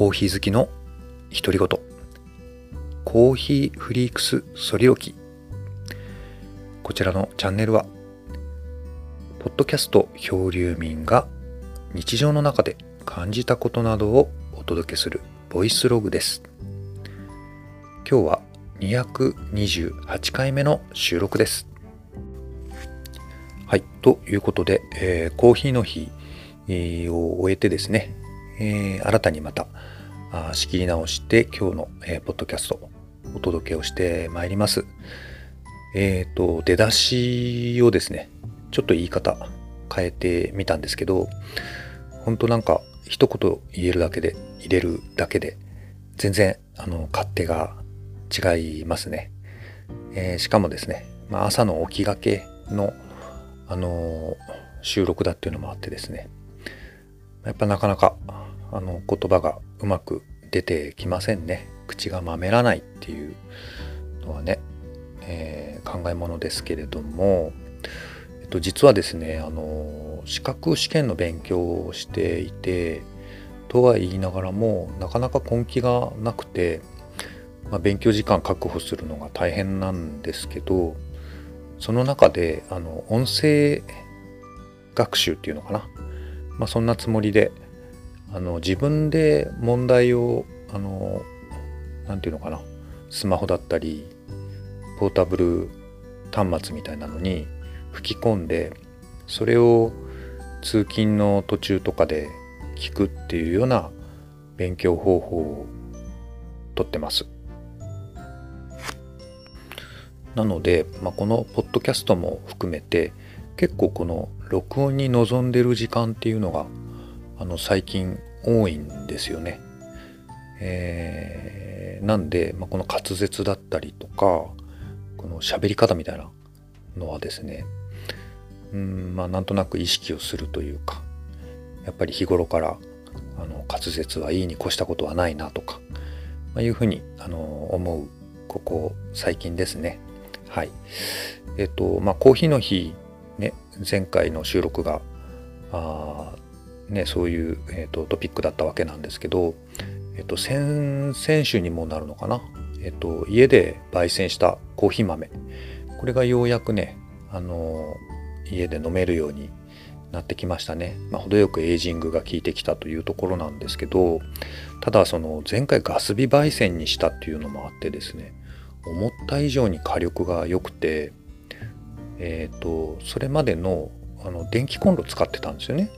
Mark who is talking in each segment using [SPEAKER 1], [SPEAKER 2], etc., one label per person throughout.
[SPEAKER 1] コーヒー好きの独り言コーヒーフリークスソリオキ。こちらのチャンネルはポッドキャスト漂流民が日常の中で感じたことなどをお届けするボイスログです。今日は228回目の収録です。はいということで、えー、コーヒーの日を終えてですね、えー、新たにまた仕切り直して今日の、えー、ポッドキャストお届けをしてまいります。えっ、ー、と、出だしをですね、ちょっと言い方変えてみたんですけど、本当なんか一言言えるだけで、入れるだけで、全然あの勝手が違いますね。えー、しかもですね、まあ、朝の起きがけの、あのー、収録だっていうのもあってですね、やっぱなかなかあの言葉がうまく出てきませんね。口がまめらないっていうのはね、えー、考えものですけれども、えっと、実はですねあの資格試験の勉強をしていてとは言いながらもなかなか根気がなくて、まあ、勉強時間確保するのが大変なんですけどその中であの音声学習っていうのかな、まあ、そんなつもりであの自分で問題をあの何て言うのかなスマホだったりポータブル端末みたいなのに吹き込んでそれを通勤の途中とかで聞くっていうような勉強方法をとってます。なので、まあ、このポッドキャストも含めて結構この録音に臨んでる時間っていうのがあの最近多いんですよね。えー、なんで、まあ、この滑舌だったりとかこの喋り方みたいなのはですねうんまあなんとなく意識をするというかやっぱり日頃からあの滑舌はいいに越したことはないなとか、まあ、いうふうにあの思うここ最近ですね。はい。えっとまあコーヒーの日ね前回の収録があねそういう、えっと、トピックだったわけなんですけどえっと、先々週にもなるのかな、えっと、家で焙煎したコーヒー豆。これがようやくねあの家で飲めるようになってきましたね、まあ、程よくエイジングが効いてきたというところなんですけどただその前回ガス火焙煎にしたっていうのもあってですね思った以上に火力が良くてえ、ー、とそれまでのあの電気コンロ使ってたんですよね。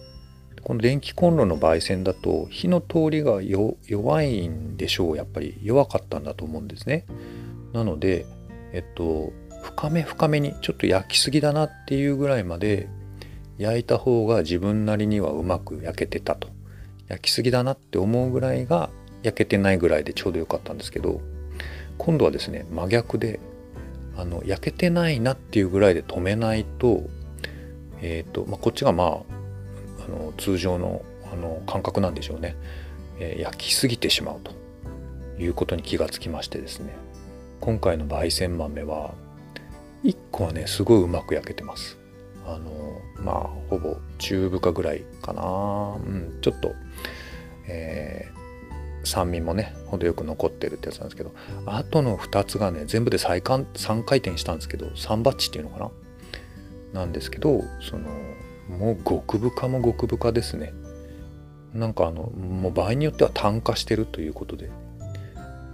[SPEAKER 1] この電気コンロの焙煎だと火の通りが弱いんでしょう。やっぱり弱かったんだと思うんですね。なのでえっと深め深めにちょっと焼きすぎだなっていうぐらいまで焼いた方が自分なりにはうまく焼けてたと。焼きすぎだなって思うぐらいが焼けてないぐらいでちょうどよかったんですけど今度はですね真逆であの焼けてないなっていうぐらいで止めないとえ、ー、と、まあ、こっちがまああの通常のあの感覚なんでしょうね、えー、焼きすぎてしまうということに気がつきましてですね。今回の焙煎豆は1個はねすごいうまく焼けてます。あのまあほぼ中深ぐらいかな。うんちょっと、えー、酸味もね程よく残ってるってやつなんですけどあとの2つがね全部で再3回転したんですけど3バッチっていうのかな？なんですけどそのもう極深も極深ですね。なんかあのもう場合によっては炭化してるということで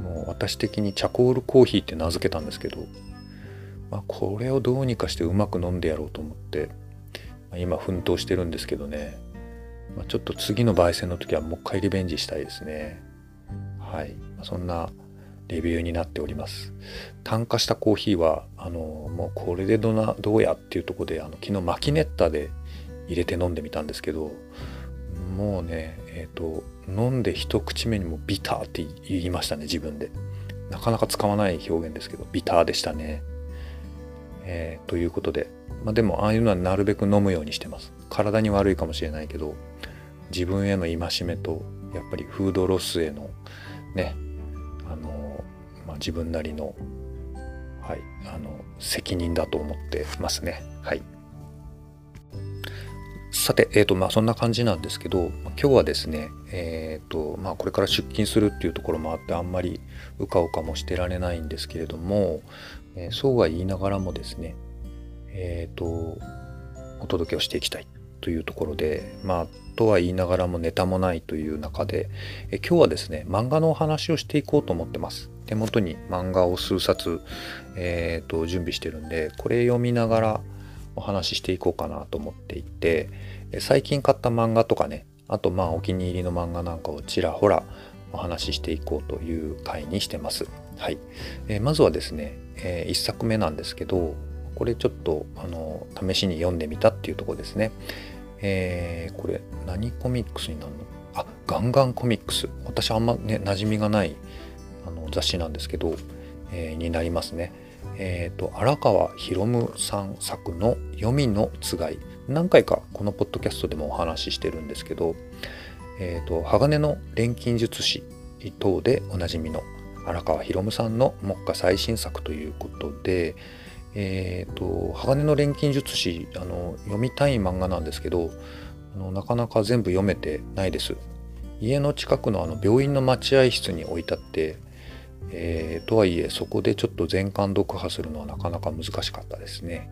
[SPEAKER 1] もう私的にチャコールコーヒーって名付けたんですけど、まあ、これをどうにかしてうまく飲んでやろうと思って、まあ、今奮闘してるんですけどね、まあ、ちょっと次の焙煎の時はもう一回リベンジしたいですね。はい、そんなレビューになっております。炭化したコーヒーはあのもうこれでどなどうやっていうとこであの昨日マキネッタで入れて飲んでみたんですけどもうねえっ、ー、と飲んで一口目にもビターって言いましたね自分で。なかなか使わない表現ですけどビターでしたね。えー、ということで、まあ、でもああいうのはなるべく飲むようにしてます。体に悪いかもしれないけど自分への戒めとやっぱりフードロスへのねあの、まあ、自分なりのはいあの責任だと思ってますね。はい。さて、えーとまあ、そんな感じなんですけど今日はですね、えーとまあ、これから出勤するっていうところもあってあんまりうかうかもしてられないんですけれども、えー、そうは言いながらもですね、えーと、お届けをしていきたい。というところでまあとは言いながらもネタもないという中で、え、今日はですね漫画のお話をしていこうと思ってます。手元に漫画を数冊、えーと準備してるんでこれ読みながらお話ししていこうかなと思っていて最近買った漫画とかねあとまあお気に入りの漫画なんかをちらほらお話ししていこうという回にしてます。はい、えー、まずはですね、えー、1作目なんですけどこれちょっとあの試しに読んでみたっていうとこですね。えー、これ何コミックスになるの？あガンガンコミックス私あんまね馴染みがないあの雑誌なんですけど、えー、になりますね。えーと、荒川博夢さん作の「読みのつがい」何回かこのポッドキャストでもお話ししてるんですけど、えーと、鋼の錬金術師等でおなじみの荒川博夢さんの目下最新作ということで、えーと、鋼の錬金術師あの読みたい漫画なんですけどあのなかなか全部読めてないです。家の近くのあの病院の待合室に置いてあってえー、とはいえそこでちょっと全巻読破するのはなかなか難しかったですね。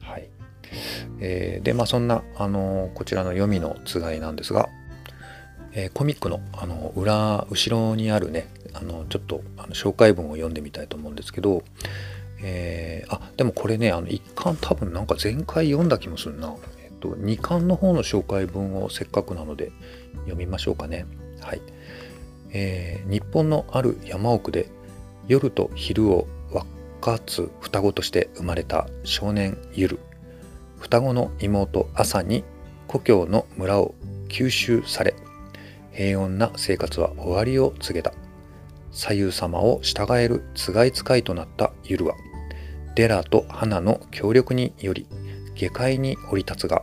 [SPEAKER 1] はいえー、でまあそんな、あのこちらの読みのつがいなんですが、えー、コミックの、あの裏後ろにあるねあのちょっとあの紹介文を読んでみたいと思うんですけど、えー、あでもこれねあの1巻多分なんか前回読んだ気もするな。えっと、2巻の方の紹介文をせっかくなので読みましょうかね。はい。えー、日本のある山奥で夜と昼を分かつ双子として生まれた少年ゆる双子の妹朝に故郷の村を吸収され平穏な生活は終わりを告げた左右様を従えるつがい使いとなったゆるはデラと花の協力により下界に降り立つが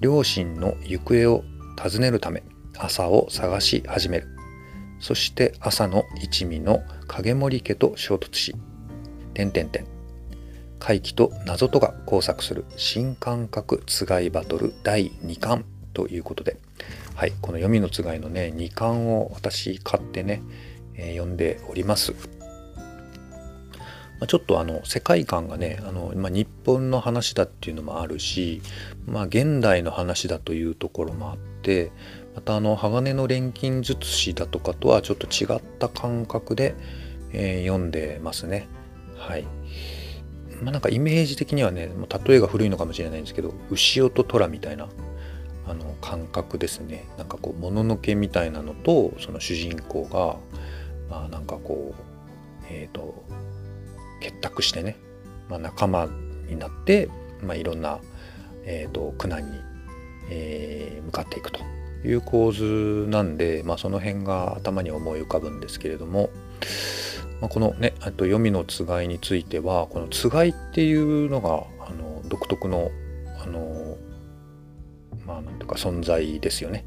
[SPEAKER 1] 両親の行方を尋ねるため朝を探し始めるそして朝の一味の影森家と衝突し、点々点。怪奇と謎とが交錯する新感覚つがいバトル第2巻ということで、はい、この読みのつがいのね、2巻を私買ってね、えー、読んでおります。ま、ちょっとあの世界観がねあの、まあ、日本の話だっていうのもあるし、まあ、現代の話だというところもあってまたあの鋼の錬金術師だとかとはちょっと違った感覚で、えー、読んでますね。はい。まあなんかイメージ的にはね、もう例えが古いのかもしれないんですけど、牛尾と虎みたいなあの感覚ですね。なんかこう、もののけみたいなのと、その主人公が、まあなんかこう、えっ、ー、と、結託してね、まあ、仲間になって、まあ、いろんな、えーと苦難に、えー、向かっていくという構図なんで、まあ、その辺が頭に思い浮かぶんですけれども、まあ、このねあと読みのつがいについてはこのつがいっていうのがあの独特のあのまあなんていうか存在ですよね。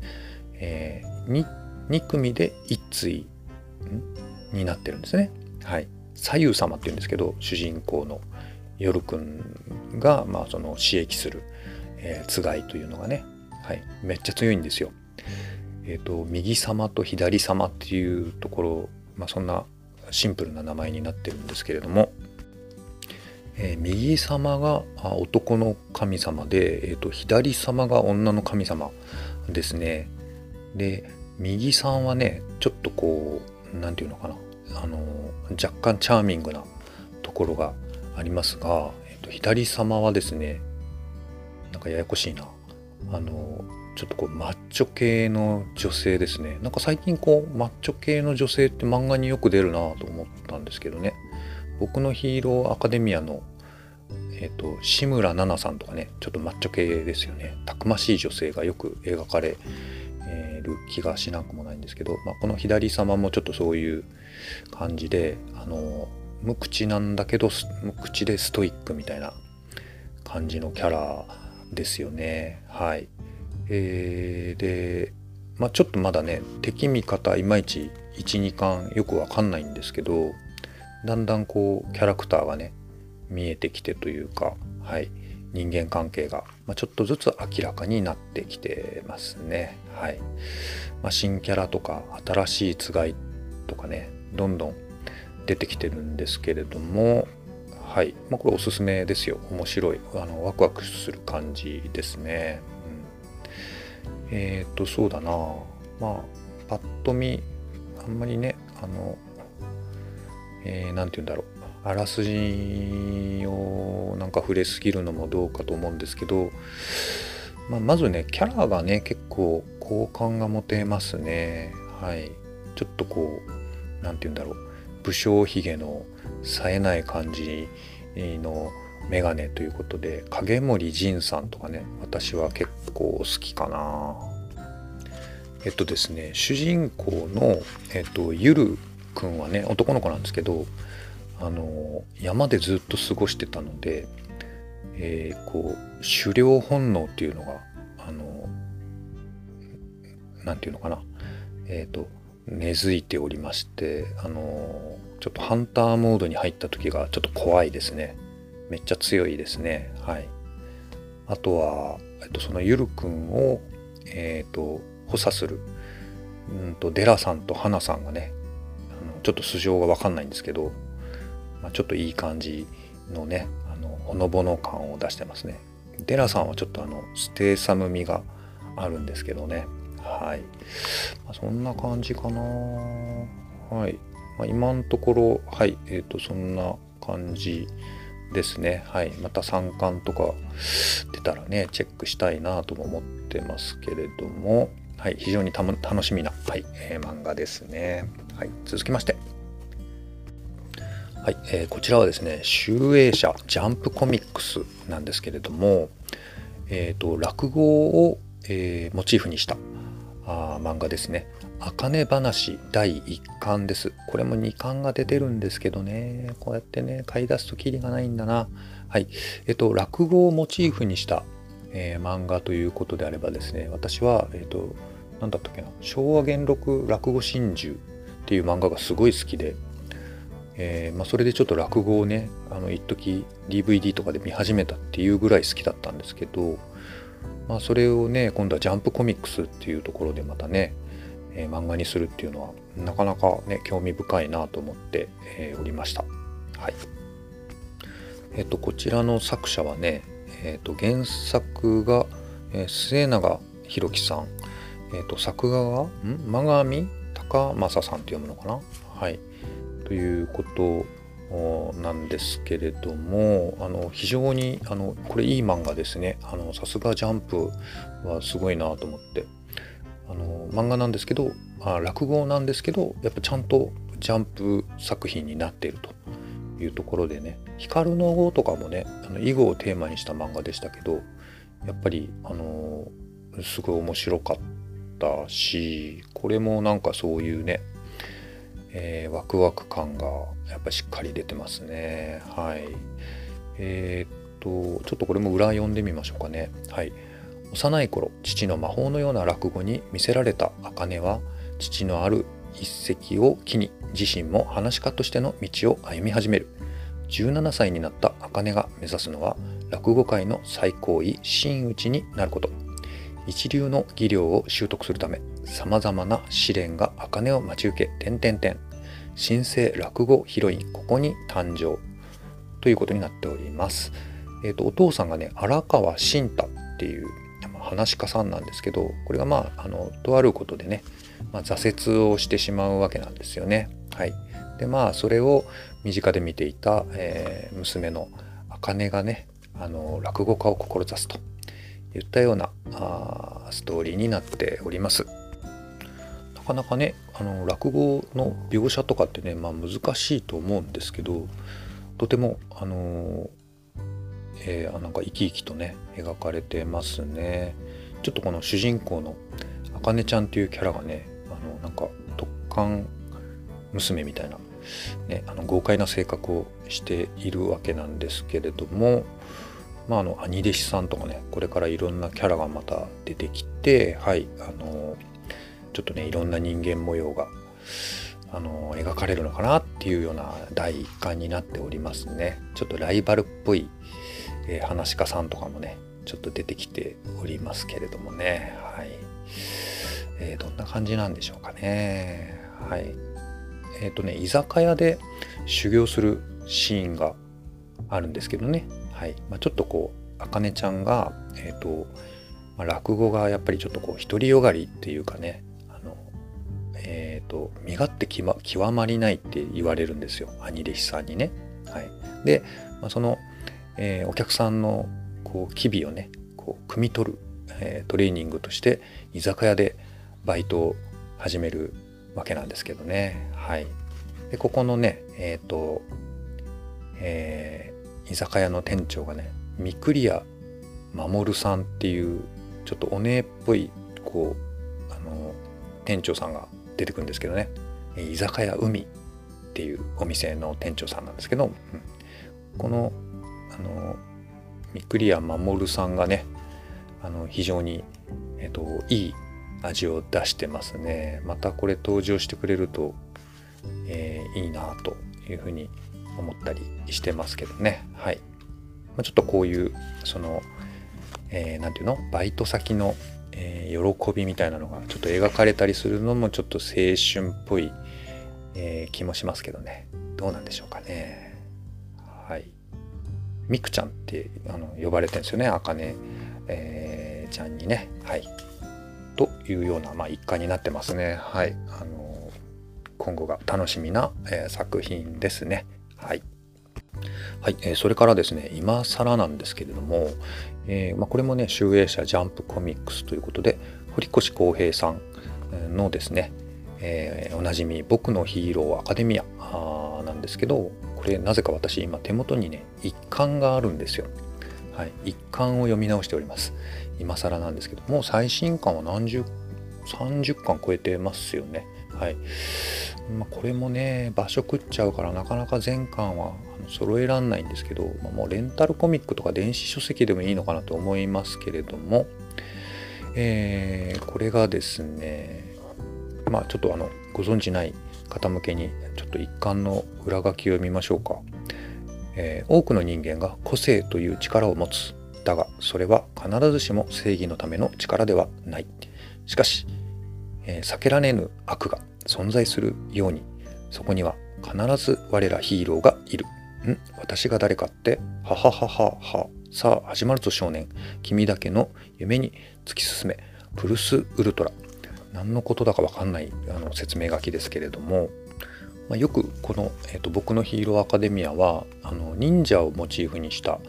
[SPEAKER 1] えー、2, 2組で一対になってるんですね。はい。左右様っていうんですけど主人公の夜くんが、まあ、その刺激する、えー、つがいというのがね、はい、めっちゃ強いんですよ。えーと、右様と左様っていうところ、まあ、そんなシンプルな名前になってるんですけれども、えー、右様が男の神様で、えーと、左様が女の神様ですね。で右さんはねちょっとこう何て言うのかなあの若干チャーミングなところがありますが、えーと左様はですねなんかややこしいな。あのちょっとこうマッチョ系の女性ですね。なんか最近こうマッチョ系の女性って漫画によく出るなと思ったんですけどね。僕のヒーローアカデミアのえっ、と志村奈々さんとかねちょっとマッチョ系ですよね。たくましい女性がよく描かれる気がしなくもないんですけど、まあ、この左様もちょっとそういう感じであの無口なんだけど無口でストイックみたいな感じのキャラですよね。はい。えー、で、まあ、ちょっとまだね敵味方いまいち12巻よくわかんないんですけどだんだんこうキャラクターがね見えてきてというかはい、人間関係が、まあ、ちょっとずつ明らかになってきてますね。はい。まあ、新キャラとか新しいつがいとかねどんどん出てきてるんですけれどもはい、まあ、これおすすめですよ。面白い。あのワクワクする感じですね。うん、えっ、ー、とそうだな。まあパッと見あんまりねあのえー、て言うんだろう。あらすじをなんか触れすぎるのもどうかと思うんですけど、まあ、まずねキャラがね結構好感が持てますね。はい。ちょっとこう何て言うんだろう。武将髭の冴えない感じのメガネということで影森仁さんとかね私は結構好きかな。えっとですね主人公の、えっと、ゆるくんはね男の子なんですけどあの山でずっと過ごしてたので、えー、こう狩猟本能っていうのがあのなんていうのかな。えっ、ー、と根付いておりましてあのちょっとハンターモードに入った時がちょっと怖いですね。めっちゃ強いですね。はい。あとは、えっと、そのゆるくんをえっ、ー、と補佐するうんとデラさんとハナさんがねあのちょっと素性が分かんないんですけどまあ、ちょっといい感じのねあのほのぼの感を出してますね。デラさんはちょっとあのステーサム味があるんですけどね。はい、まあ、そんな感じかな。はい、まあ、今のところはい。えっ、ー、とそんな感じですね。はい。また3巻とか出たらねチェックしたいなとも思ってますけれども。はい。非常に楽しみな、はい。えー、漫画ですね。はい。続きまして。はい、えー、こちらはですね集英社ジャンプコミックスなんですけれども、えーと、落語を、えー、モチーフにしたあ漫画ですね「あかね話」第1巻です。これも2巻が出てるんですけどね。こうやってね買い出すときりがないんだな。はい。えっ、と落語をモチーフにした、えー、漫画ということであればですね私はえっ、と何だったっけな。昭和元禄落語真珠っていう漫画がすごい好きでえー、まあ、それでちょっと落語をねあの一時 DVD とかで見始めたっていうぐらい好きだったんですけど、まあ、それをね今度はジャンプコミックスっていうところでまたね、えー、漫画にするっていうのはなかなかね興味深いなと思って、えー、おりました。はい。えっと、こちらの作者はね、えっと、原作が、え末永弘樹さん、えっと、作画がん？真上高正さんって読むのかな？はい。ということなんですけれどもあの非常にあのこれいい漫画ですね。さすがジャンプはすごいなと思って。あの漫画なんですけどあ落語なんですけどやっぱちゃんとジャンプ作品になっているというところでね。光の語とかもねあの囲碁をテーマにした漫画でしたけどやっぱりあのすごい面白かったしこれもなんかそういうねえー、ワクワク感がやっぱしっかり出てますね。はい。えー、っと、ちょっとこれも裏読んでみましょうかね。はい。幼い頃、父の魔法のような落語に見せられた茜は、父のある一石を機に自身も話家としての道を歩み始める。17歳になった茜が目指すのは、落語界の最高位真打ちになること。一流の技量を習得するため、様々な試練が茜を待ち受け、点々点。新生落語ヒロイン、ここに誕生。ということになっております。えっ、ー、と、お父さんがね、荒川慎太っていう話家さんなんですけど、これがまあ、あの、とあることでね、まあ、挫折をしてしまうわけなんですよね。はい。で、まあ、それを身近で見ていた、えー、娘の茜がね、あの、落語家を志すといったようなあストーリーになっております。かなかねあの落語の描写とかってね、まあ、難しいと思うんですけどとてもあのえー、なんか生き生きとね描かれてますね。ちょっとこの主人公のあかねちゃんっていうキャラがねあのなんか特艦娘みたいな、ね、あの豪快な性格をしているわけなんですけれどもまあ、あの兄弟子さんとかねこれからいろんなキャラがまた出てきてはいあのちょっとねいろんな人間模様があの描かれるのかなっていうような第1巻になっておりますね。ちょっとライバルっぽい、えー、話し家さんとかもねちょっと出てきておりますけれどもね。はい、えー、どんな感じなんでしょうかね。はい。えっ、ー、とね居酒屋で修行するシーンがあるんですけどね。はい、まあ、ちょっとこうあかねちゃんがえっ、と、ま、落語がやっぱりちょっとこう独りよがりっていうかねえっ、と身勝手極まりないって言われるんですよ。兄弟子さんにね。はい、で、まあ、その、えー、お客さんのこう機微をねこう汲み取る、えー、トレーニングとして居酒屋でバイトを始めるわけなんですけどね。はい、でここのねえっ、ー、と、えー、居酒屋の店長がね三栗屋守さんっていうちょっとお姉っぽいこうあの店長さんが出てくるんですけどね。居酒屋海っていうお店の店長さんなんですけど、うん、このあのミクリア守さんがねあの非常に、えっと、いい味を出してますね。またこれ登場してくれると、えー、いいなというふうに思ったりしてますけどね。はい、まあ、ちょっとこういうその何、えー、て言うの？バイト先の、えー、喜びみたいなのがちょっと描かれたりするのもちょっと青春っぽいえー、気もしますけどね。どうなんでしょうかね。はい。みくちゃんってあの呼ばれてるんですよね。あかね、えー、ちゃんにね。はい。というような、まあ、一環になってますね。はい。あの今後が楽しみな、えー、作品ですね。はい。はい、えー、それからですね今更なんですけれども、えーまあ、これもね集英社ジャンプコミックスということで堀越康平さんのですねえー、おなじみ「僕のヒーローアカデミア」なんですけどこれなぜか私今手元にね一巻があるんですよ。はい、一巻を読み直しております。今更なんですけどもう最新巻は何十30巻超えてますよね。はい。まあ、これもね場所食っちゃうからなかなか全巻は揃えらんないんですけど、まあ、もうレンタルコミックとか電子書籍でもいいのかなと思いますけれども、えー、これがですねまあちょっとあのご存じない方向けにちょっと一貫の裏書きを見ましょうか、えー、多くの人間が個性という力を持つ。だがそれは必ずしも正義のための力ではない。しかし、えー、避けられぬ悪が存在するようにそこには必ず我らヒーローがいる。ん？私が誰かって？ははははは。さあ始まるぞ少年。君だけの夢に突き進め。プルスウルトラ。何のことだか分かんないあの説明書きですけれども、まあ、よくこの、えーと「僕のヒーローアカデミアは」あの忍者をモチーフにした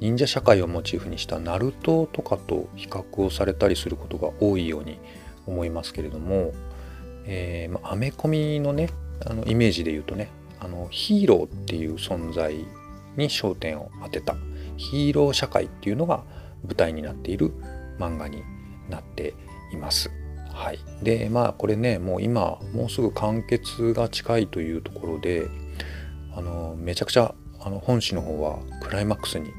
[SPEAKER 1] 忍者社会をモチーフにしたナルトとかと比較をされたりすることが多いように思いますけれども、えー、まあ、アメコミのねあのイメージで言うとねあのヒーローっていう存在に焦点を当てたヒーロー社会っていうのが舞台になっている漫画になっています。はい、でまあこれねもう今もうすぐ完結が近いというところであのめちゃくちゃあの本誌の方はクライマックスに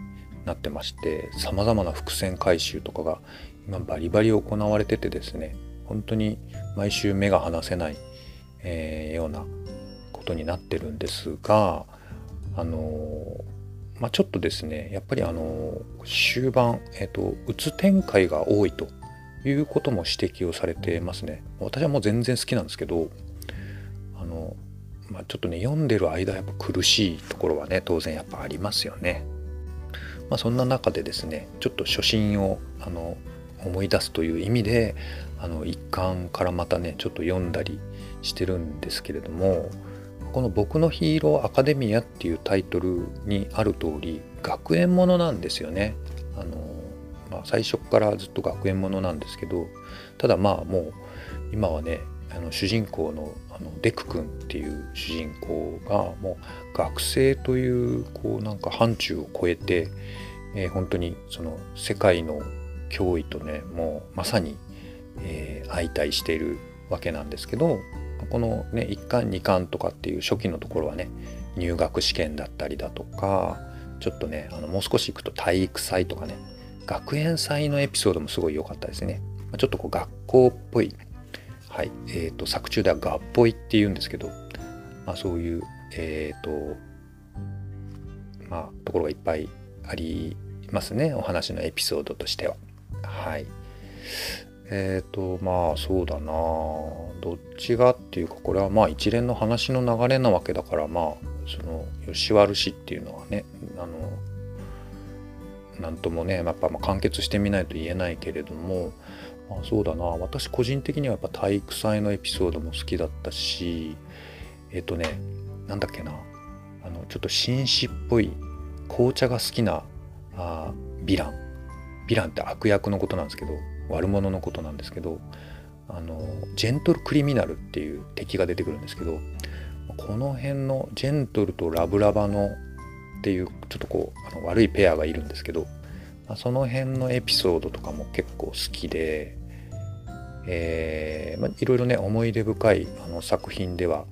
[SPEAKER 1] なってましてさまざまな伏線回収とかが今バリバリ行われててですね本当に毎週目が離せない、えー、ようなことになってるんですがあのまあ、ちょっとですねやっぱりあの終盤、えーと、うつ展開が多いということも指摘をされてますね。私はもう全然好きなんですけどあの、まあ、ちょっとね読んでる間やっぱ苦しいところはね当然やっぱありますよね。まあ、そんな中でですねちょっと初心をあの思い出すという意味であの一巻からまたねちょっと読んだりしてるんですけれどもこの「僕のヒーローアカデミア」っていうタイトルにある通り学園ものなんですよね。あのまあ、最初からずっと学園ものなんですけどただまあもう今はねあの主人公のあのデク君っていう主人公がもう学生というこうなんか範疇を超えて、えー、本当にその世界の脅威とねもうまさに、えー、相対しているわけなんですけどこのね1巻2巻とかっていう初期のところはね入学試験だったりだとかちょっとねあのもう少し行くと体育祭とかね学園祭のエピソードもすごい良かったですね。ちょっとこう学校っぽい、はいえーと、作中では学っぽいっていうんですけど、まあ、そういう、えーとまあ、ところがいっぱいありますねお話のエピソードとしては。はいえっ、ー、とまあそうだな。どっちがっていうかこれはまあ一連の話の流れなわけだからまあその吉原氏っていうのはねあの何ともねやっぱま完結してみないと言えないけれども、まあ、そうだな。私個人的にはやっぱ体育祭のエピソードも好きだったしえっ、ー、とねなんだっけな。あのちょっと紳士っぽい紅茶が好きなあヴィラン。ヴィランって悪役のことなんですけど悪者のことなんですけどあのジェントルクリミナルっていう敵が出てくるんですけどこの辺のジェントルとラブラバのっていうちょっとこうあの悪いペアがいるんですけどその辺のエピソードとかも結構好きで、えーまあ、いろいろね思い出深いあの作品では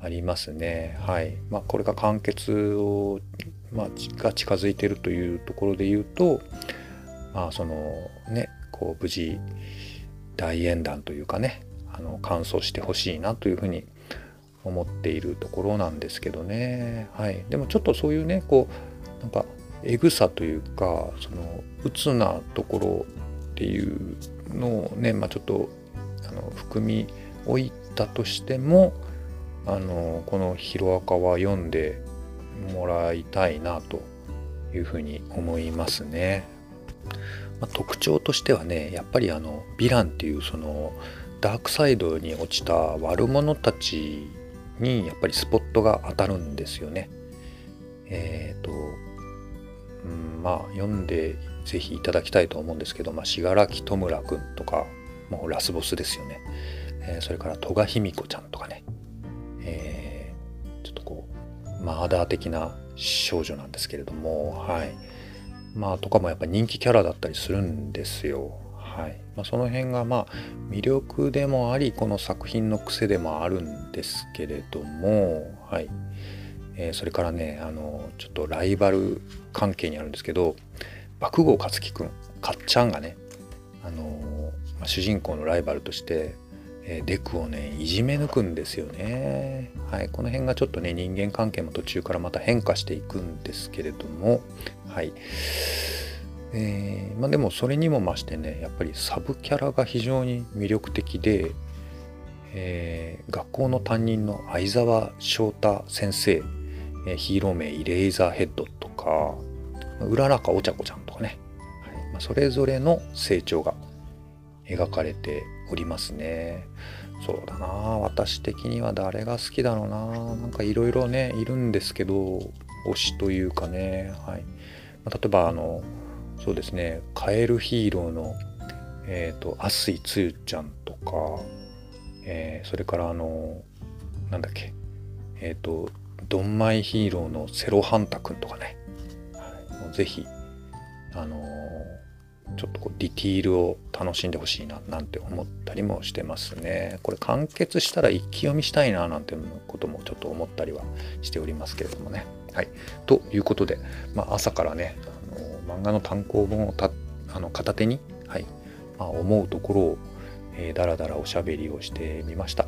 [SPEAKER 1] ありますね。はいまあ、これが完結を、まあ、が近づいてるというところで言うと、まあ、そのねこう無事大演談というかねあの完走してほしいなというふうに思っているところなんですけどね、はい、でもちょっとそういうねこうなんかエグさというかその鬱なところっていうのをね、まあ、ちょっとあの含み置いたとしてもあのこの「ヒロアカ」は読んでもらいたいなというふうに思いますね。まあ、特徴としてはねやっぱりあのヴィランっていうそのダークサイドに落ちた悪者たちにやっぱりスポットが当たるんですよね。えっ、ー、と、うん、まあ読んでぜひいただきたいと思うんですけど、まあ、信楽戸村くんとかもうラスボスですよね。えー、それから戸賀卑弥子ちゃんとかね、えー、ちょっとこうマーダー的な少女なんですけれどもはい。まあとかもやっぱ人気キャラだったりするんですよ。はいまあ、その辺がまあ魅力でもありこの作品の癖でもあるんですけれども、はいえー、それからねあのちょっとライバル関係にあるんですけど爆豪勝樹くんかっちゃんがねあの、まあ、主人公のライバルとしてえデクをねいじめ抜くんですよね。はい、この辺がちょっとね人間関係も途中からまた変化していくんですけれどもはい。えー、まあ、でもそれにも増してねやっぱりサブキャラが非常に魅力的で、えー、学校の担任の相沢翔太先生、えー、ヒーロー名イレイザーヘッドとかうららかお茶子ちゃんとかね、はい。まあ、それぞれの成長が描かれておりますね。そうだな。私的には誰が好きだろうな。なんかいろいろねいるんですけど推しというかね、はい。まあ、例えばあのそうですねカエルヒーローのえっ、ー、とアスイツユちゃんとか、えー、それからあのなんだっけえっ、ー、とドンマイヒーローのセロハンタくんとかね、はい、ぜひあのちょっとこうディティールを楽しんでほしいななんて思ったりもしてますね。これ完結したら一気読みしたいななんてこともちょっと思ったりはしておりますけれどもね。はい。ということで、まあ、朝からね、あの漫画の単行本をたあの片手に、はいまあ、思うところを、えー、だらだらおしゃべりをしてみました。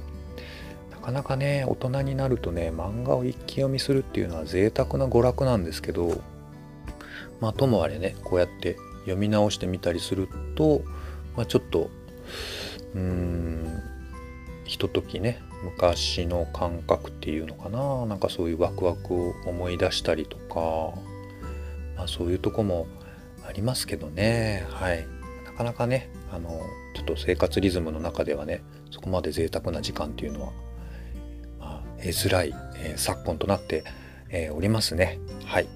[SPEAKER 1] なかなかね、大人になるとね、漫画を一気読みするっていうのは贅沢な娯楽なんですけど、まあ、ともあれね、こうやって読み直してみたりすると、まあ、ちょっとうーんひとときね昔の感覚っていうのかな。なんかそういうワクワクを思い出したりとか、まあ、そういうとこもありますけどね。はい。なかなかねあのちょっと生活リズムの中ではねそこまで贅沢な時間っていうのは、まあ、得づらい、えー、昨今となって、えー、おりますね。はい。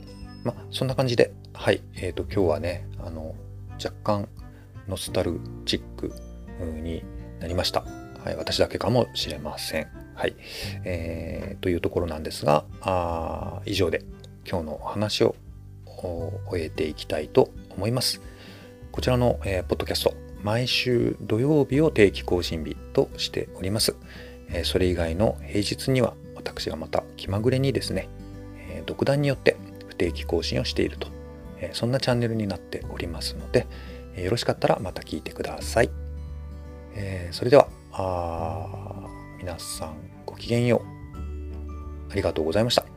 [SPEAKER 1] まあそんな感じではい。えーと、今日はねあの若干ノスタルチックになりました。はい、私だけかもしれません。はい、えー、というところなんですがあ以上で今日のお話を終えていきたいと思います。こちらの、えー、ポッドキャスト毎週土曜日を定期更新日としております。えー、それ以外の平日には私がまた気まぐれにですね、えー、独断によって不定期更新をしているとえそんなチャンネルになっておりますので、えよろしかったらまた聞いてください。えそれでは皆さんごきげんよう。ありがとうございました。